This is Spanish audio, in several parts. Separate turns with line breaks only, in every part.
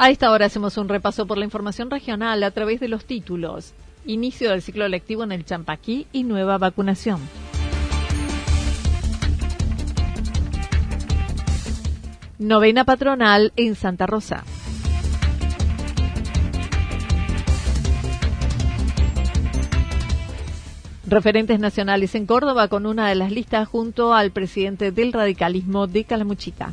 A esta hora hacemos un repaso por la información regional a través de los títulos. Inicio del ciclo lectivo en el Champaquí y nueva vacunación. Novena patronal en Santa Rosa. Referentes nacionales en Córdoba con una de las listas junto al presidente del radicalismo de Calamuchita.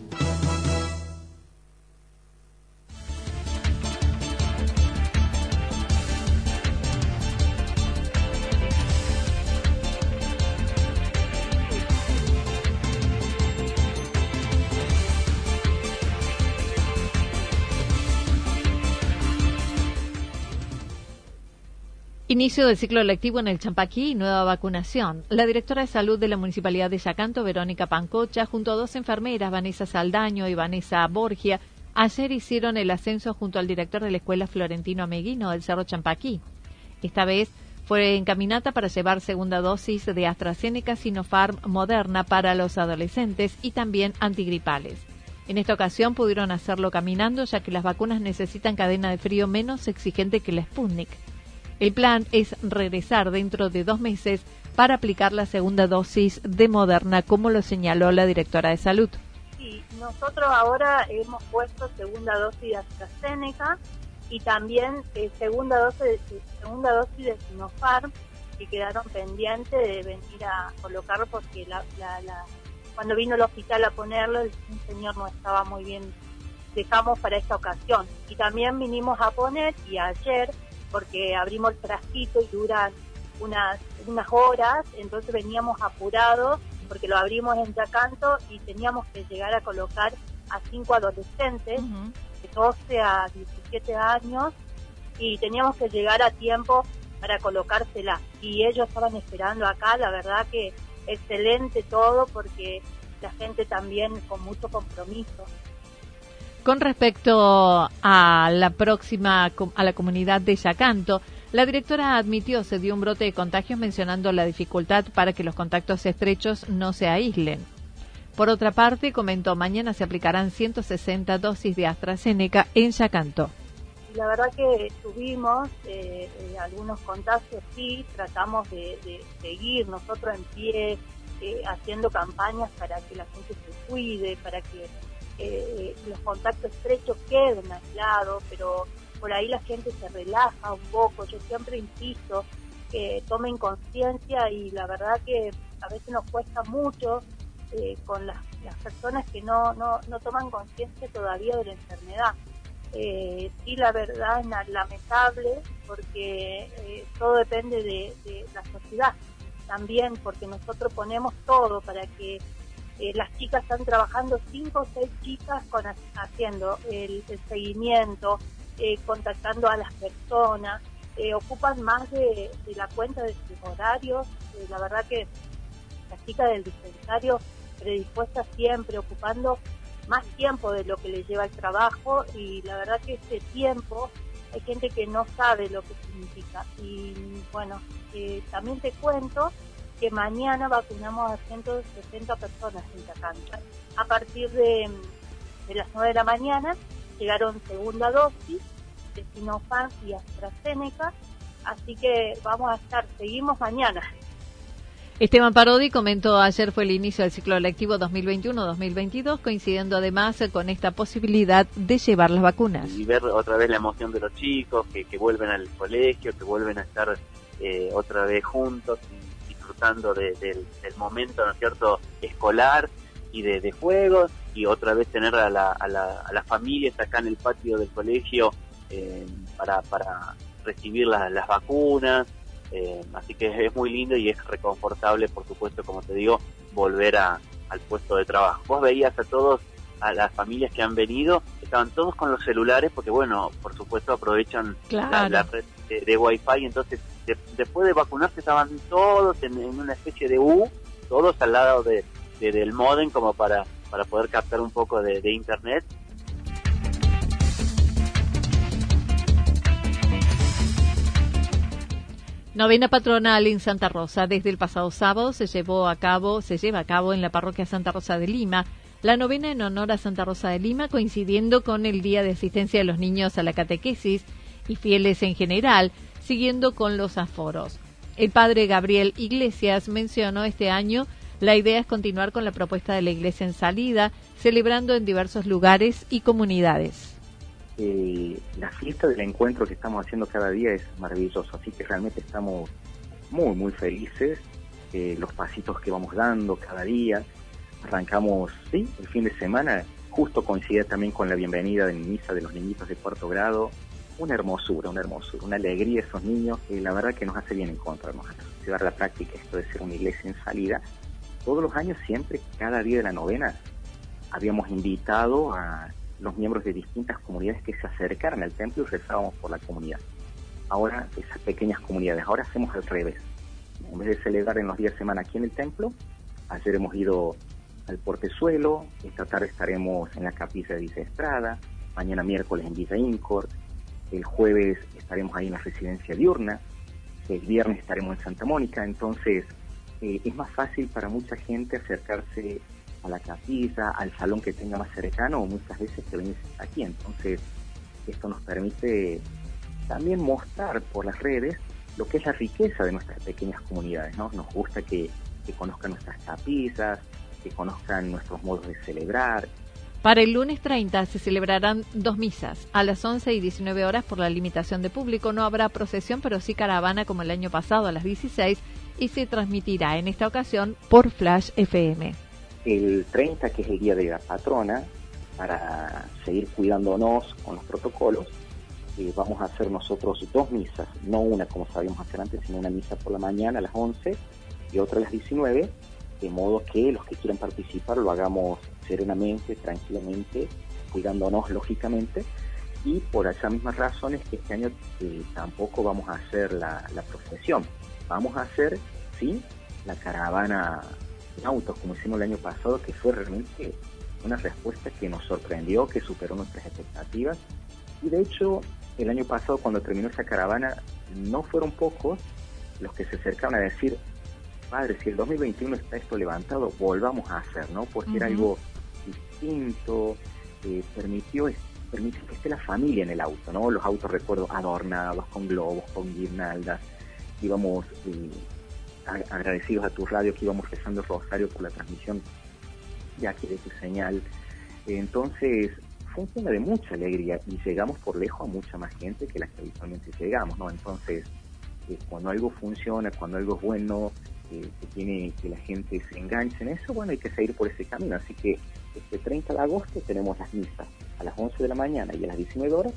Inicio del ciclo lectivo en el Champaquí y nueva vacunación. La directora de salud de la Municipalidad de Yacanto, Verónica Pancocha, junto a dos enfermeras, Vanessa Saldaño y Vanessa Borgia, ayer hicieron el ascenso junto al director de la Escuela Florentino Ameguino del Cerro Champaquí. Esta vez fue encaminata para llevar segunda dosis de AstraZeneca Sinopharm Moderna para los adolescentes y también antigripales. En esta ocasión pudieron hacerlo caminando ya que las vacunas necesitan cadena de frío menos exigente que la Sputnik. El plan es regresar dentro de dos meses para aplicar la segunda dosis de Moderna, como lo señaló la directora de salud.
Sí, nosotros ahora hemos puesto segunda dosis de AstraZeneca y también eh, segunda dosis segunda dosis de Sinopharm que quedaron pendientes de venir a colocarlo porque la, cuando vino al hospital a ponerlo el, señor no estaba muy bien dejamos para esta ocasión y también vinimos a poner y ayer porque abrimos el frasquito y duran unas, unas horas, entonces veníamos apurados porque lo abrimos en Yacanto y teníamos que llegar a colocar a cinco adolescentes de 12 a 17 años y teníamos que llegar a tiempo para colocársela. Y ellos estaban esperando acá, la verdad que excelente todo porque la gente también con mucho compromiso.
Con respecto a la próxima, a la comunidad de Yacanto, la directora admitió se dio un brote de contagios mencionando la dificultad para que los contactos estrechos no se aíslen. Por otra parte, comentó, mañana se aplicarán 160 dosis de AstraZeneca en Yacanto.
La verdad que tuvimos eh, eh, algunos contagios, sí, tratamos de, seguir nosotros en pie, eh, haciendo campañas para que la gente se cuide, para que eh, los contactos estrechos queden aislados, pero por ahí la gente se relaja un poco. Yo siempre insisto que tomen conciencia y la verdad que a veces nos cuesta mucho eh, con las, personas que no, no, no toman conciencia todavía de la enfermedad. Eh, sí, la verdad es lamentable porque eh, todo depende de, de la sociedad también, porque nosotros ponemos todo para que eh, las chicas están trabajando cinco o seis chicas con, haciendo el, seguimiento, eh, contactando a las personas, eh, ocupan más de, la cuenta de sus horarios. la verdad que las chicas del dispensario predispuesta siempre, ocupando más tiempo de lo que le lleva el trabajo y la verdad que ese tiempo hay gente que no sabe lo que significa. Y bueno, también te cuento que mañana vacunamos a 160 personas en Chacanta. A partir de, de las 9 de la mañana llegaron segunda dosis de Sinopharm y AstraZeneca, así que vamos a estar, seguimos mañana.
Esteban Parodi comentó ayer fue el inicio del ciclo lectivo 2021-2022, coincidiendo además con esta posibilidad de llevar las vacunas.
Y ver otra vez la emoción de los chicos, que, vuelven al colegio, que vuelven a estar eh, otra vez juntos, disfrutando del, momento, ¿no es cierto?, escolar y de, juegos, y otra vez tener a, la, a, las familias acá en el patio del colegio eh, para, para recibir las vacunas. Eh, así que es muy lindo y es reconfortable, por supuesto, como te digo, volver a, al puesto de trabajo. Vos veías a todos, a las familias que han venido, estaban todos con los celulares porque, bueno, por supuesto aprovechan la, red de, de Wi-Fi, entonces después de vacunarse estaban todos en, una especie de U, todos al lado de, del modem como para, para poder captar un poco de internet
Novena patronal en Santa Rosa. Desde el pasado sábado se llevó a cabo, se lleva a cabo en la parroquia Santa Rosa de Lima. La novena en honor a Santa Rosa de Lima, coincidiendo con el día de asistencia de los niños a la catequesis y fieles en general, siguiendo con los aforos. El padre Gabriel Iglesias mencionó este año la idea es continuar con la propuesta de la Iglesia en salida, celebrando en diversos lugares y comunidades
eh, la fiesta del encuentro que estamos haciendo cada día es maravilloso, así que realmente estamos muy, muy felices. Eh, los pasitos que vamos dando cada día. Arrancamos, sí, el fin de semana, justo coincide también con la bienvenida de misa de los niñitos de cuarto grado. Una hermosura, una hermosura, una alegría esos niños, y la verdad que nos hace bien encontrarnos, llevar la práctica esto de ser una iglesia en salida. Todos los años, siempre, cada día de la novena, habíamos invitado a los miembros de distintas comunidades que se acercaran al templo y rezábamos por la comunidad. Ahora, esas pequeñas comunidades, ahora hacemos al revés. En vez de celebrar en los días de semana aquí en el templo, ayer hemos ido al Portezuelo, esta tarde estaremos en la capilla de Villa Estrada, mañana miércoles en Villa Incor, el jueves estaremos ahí en la residencia diurna, el viernes estaremos en Santa Mónica, entonces eh, es más fácil para mucha gente acercarse a la capilla, al salón que tenga más cercano o muchas veces que venís aquí. Entonces, esto nos permite también mostrar por las redes lo que es la riqueza de nuestras pequeñas comunidades. ¿no? Nos gusta que, que conozcan nuestras capillas, que conozcan nuestros modos de celebrar.
Para el lunes 30 se celebrarán dos misas. A las 11 y 19 horas por la limitación de público no habrá procesión, pero sí caravana como el año pasado a las 16 y se transmitirá en esta ocasión por Flash FM
el 30, que es el día de la patrona, para seguir cuidándonos con los protocolos, eh, vamos a hacer nosotros dos misas, no una como sabíamos hacer antes, sino una misa por la mañana a las 11 y otra a las 19, de modo que los que quieran participar lo hagamos serenamente, tranquilamente, cuidándonos lógicamente, y por esas mismas razones que este año eh, tampoco vamos a hacer la, la procesión, vamos a hacer, sí, la caravana autos, como hicimos el año pasado, que fue realmente una respuesta que nos sorprendió, que superó nuestras expectativas. Y de hecho, el año pasado, cuando terminó esa caravana, no fueron pocos los que se acercaron a decir, padre, si el 2021 está esto levantado, volvamos a hacer, ¿no? Porque era algo distinto, eh, permitió, permitió que esté la familia en el auto, ¿no? Los autos, recuerdo, adornados con globos, con guirnaldas, íbamos eh, agradecidos a tu radio que íbamos rezando el rosario por la transmisión de aquí de tu señal. Entonces, fue un tema de mucha alegría y llegamos por lejos a mucha más gente que la que habitualmente llegamos, ¿no? Entonces, eh, cuando algo funciona, cuando algo es bueno, eh, que tiene que la gente se enganche en eso, bueno, hay que seguir por ese camino. Así que este 30 de agosto tenemos las misas a las 11 de la mañana y a las 19 horas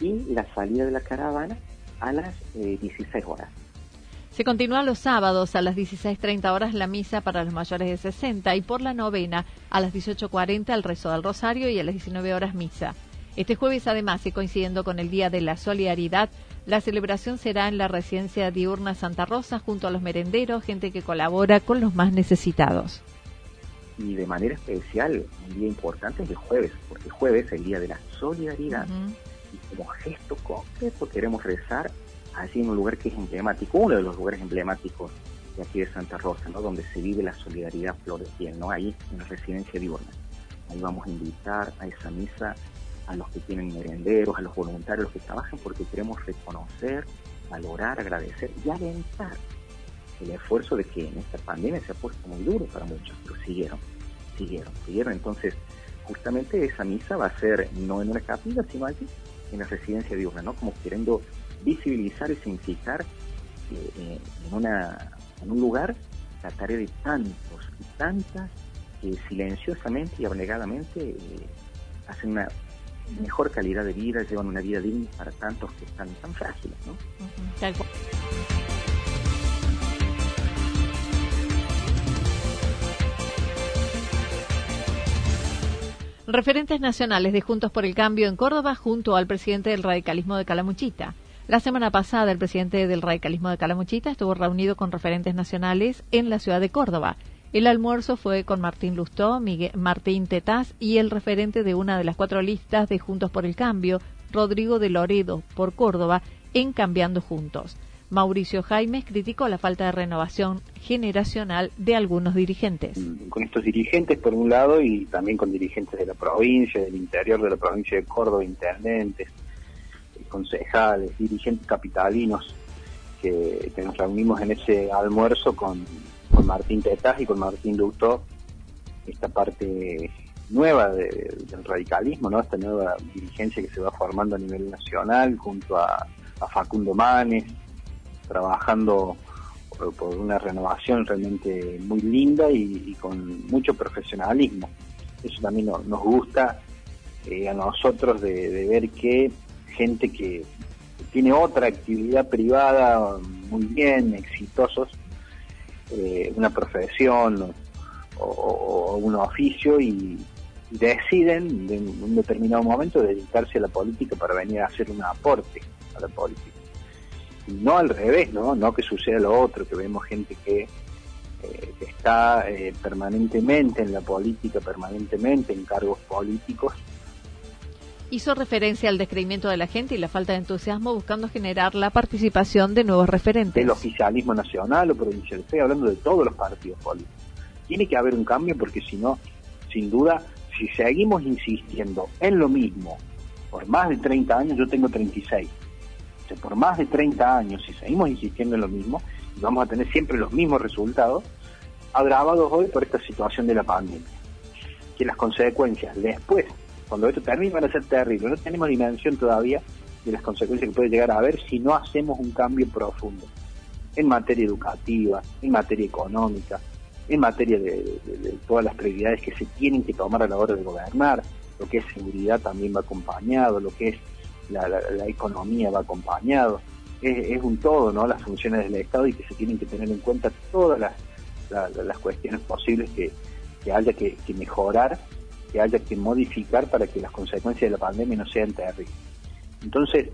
y la salida de la caravana a las 16 eh, horas.
Se continúa los sábados a las 16.30 horas la misa para los mayores de 60 y por la novena a las 18.40 el rezo del rosario y a las 19 horas misa. Este jueves además y coincidiendo con el Día de la Solidaridad, la celebración será en la residencia diurna Santa Rosa junto a los merenderos, gente que colabora con los más necesitados.
y de manera especial un día importante es el jueves, porque el jueves es el día de la solidaridad y como gesto concreto queremos rezar allí en un lugar que es emblemático, uno de los lugares emblemáticos de aquí de Santa Rosa, ¿no? donde se vive la solidaridad floreciente, ¿no? ahí en la residencia diurna. Ahí vamos a invitar a esa misa a los que tienen merenderos, a los voluntarios que trabajan, porque queremos reconocer, valorar, agradecer y alentar el esfuerzo de que en esta pandemia se ha puesto muy duro para muchos, pero siguieron, siguieron, siguieron. Entonces, justamente esa misa va a ser no en una capilla, sino allí, en la residencia diurna, ¿no? Como queriendo visibilizar y significar eh, en, una, en un lugar la tarea de tantos y tantas que silenciosamente y abnegadamente eh, hacen una mejor calidad de vida, llevan una vida digna para tantos que están tan frágiles, ¿no?
Referentes nacionales de Juntos por el Cambio en Córdoba junto al presidente del radicalismo de Calamuchita. La semana pasada el presidente del radicalismo de Calamuchita estuvo reunido con referentes nacionales en la ciudad de Córdoba. El almuerzo fue con Martín Lustó, Miguel, Martín Tetaz y el referente de una de las cuatro listas de Juntos por el Cambio, Rodrigo de Loredo, por Córdoba, en Cambiando Juntos. Mauricio Jaimes criticó la falta de renovación generacional de algunos dirigentes.
Con estos dirigentes, por un lado, y también con dirigentes de la provincia, del interior de la provincia de Córdoba, intendentes, concejales, dirigentes capitalinos, que, nos reunimos en ese almuerzo con, Martín Tetaz y con Martín Ducto, esta parte nueva del radicalismo, ¿no? esta nueva dirigencia que se va formando a nivel nacional junto a Facundo Manes, trabajando por, una renovación realmente muy linda y, con mucho profesionalismo. Eso también nos gusta eh, a nosotros de, ver que gente que tiene otra actividad privada muy bien, exitosos, eh, una profesión o, un oficio y, deciden en un determinado momento dedicarse a la política para venir a hacer un aporte a la política no al revés, ¿no? No que suceda lo otro, que vemos gente que, eh, está eh, permanentemente en la política, permanentemente en cargos políticos.
Hizo referencia al descreimiento de la gente y la falta de entusiasmo buscando generar la participación de nuevos referentes.
El oficialismo nacional o provincial, estoy hablando de todos los partidos políticos. Tiene que haber un cambio porque si no, sin duda, si seguimos insistiendo en lo mismo por más de 30 años, yo tengo 36 por más de 30 años, si seguimos insistiendo en lo mismo, vamos a tener siempre los mismos resultados, agravados hoy por esta situación de la pandemia. Que las consecuencias después, cuando esto termine, van a ser terribles. No tenemos dimensión todavía de las consecuencias que puede llegar a haber si no hacemos un cambio profundo en materia educativa, en materia económica, en materia de, todas las prioridades que se tienen que tomar a la hora de gobernar, lo que es seguridad también va acompañado, lo que es la, economía va acompañado, es, un todo, ¿no? Las funciones del Estado y que se tienen que tener en cuenta todas las cuestiones posibles que, haya que, mejorar, que haya que modificar para que las consecuencias de la pandemia no sean terribles. Entonces,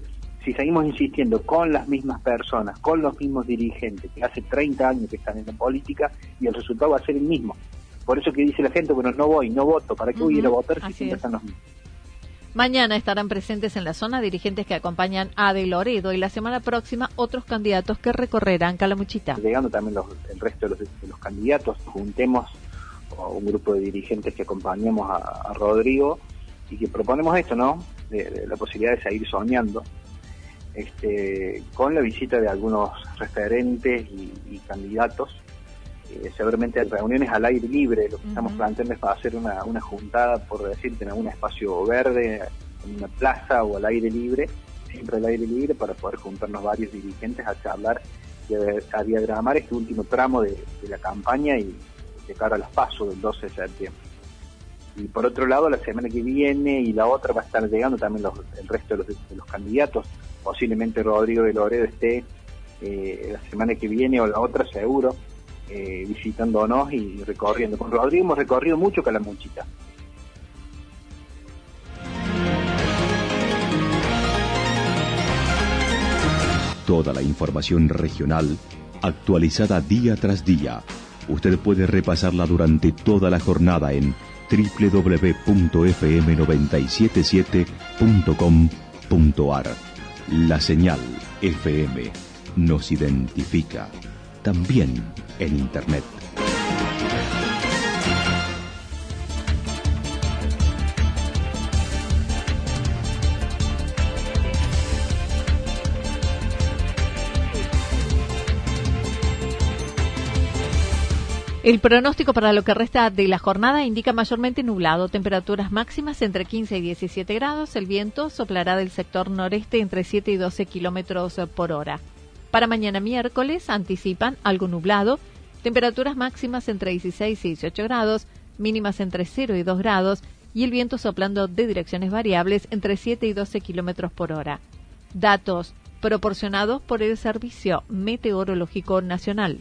si seguimos insistiendo con las mismas personas, con los mismos dirigentes que hace 30 años que están en la política y el resultado va a ser el mismo. Por eso que dice la gente, bueno, no voy, no voto, ¿para qué voy a ir a votar si siempre están los mismos?
Mañana estarán presentes en la zona dirigentes que acompañan a De Loredo y la semana próxima otros candidatos que recorrerán Calamuchita.
Llegando también el resto de los, candidatos, juntemos un grupo de dirigentes que acompañemos a, Rodrigo y que proponemos esto, ¿no? De, la posibilidad de seguir soñando este, con la visita de algunos referentes y candidatos eh, seguramente reuniones al aire libre, lo que estamos planteando es para hacer una, una juntada, por decirte, en algún espacio verde, en una plaza o al aire libre, siempre al aire libre, para poder juntarnos varios dirigentes a charlar y a, diagramar este último tramo de, la campaña y de cara a los pasos del 12 de septiembre. Y por otro lado, la semana que viene y la otra va a estar llegando también el resto de los, candidatos. Posiblemente Rodrigo de Loredo esté eh, la semana que viene o la otra seguro eh, visitándonos y recorriendo. Con Rodrigo hemos recorrido mucho Calamuchita.
Toda la información regional actualizada día tras día Usted puede repasarla durante toda la jornada en www.fm977.com.ar. La señal FM nos identifica también en Internet.
El pronóstico para lo que resta de la jornada indica mayormente nublado, temperaturas máximas entre 15 y 17 grados, el viento soplará del sector noreste entre 7 y 12 kilómetros por hora. Para mañana miércoles anticipan algo nublado, temperaturas máximas entre 16 y 18 grados, mínimas entre 0 y 2 grados y el viento soplando de direcciones variables entre 7 y 12 kilómetros por hora. Datos proporcionados por el Servicio Meteorológico Nacional.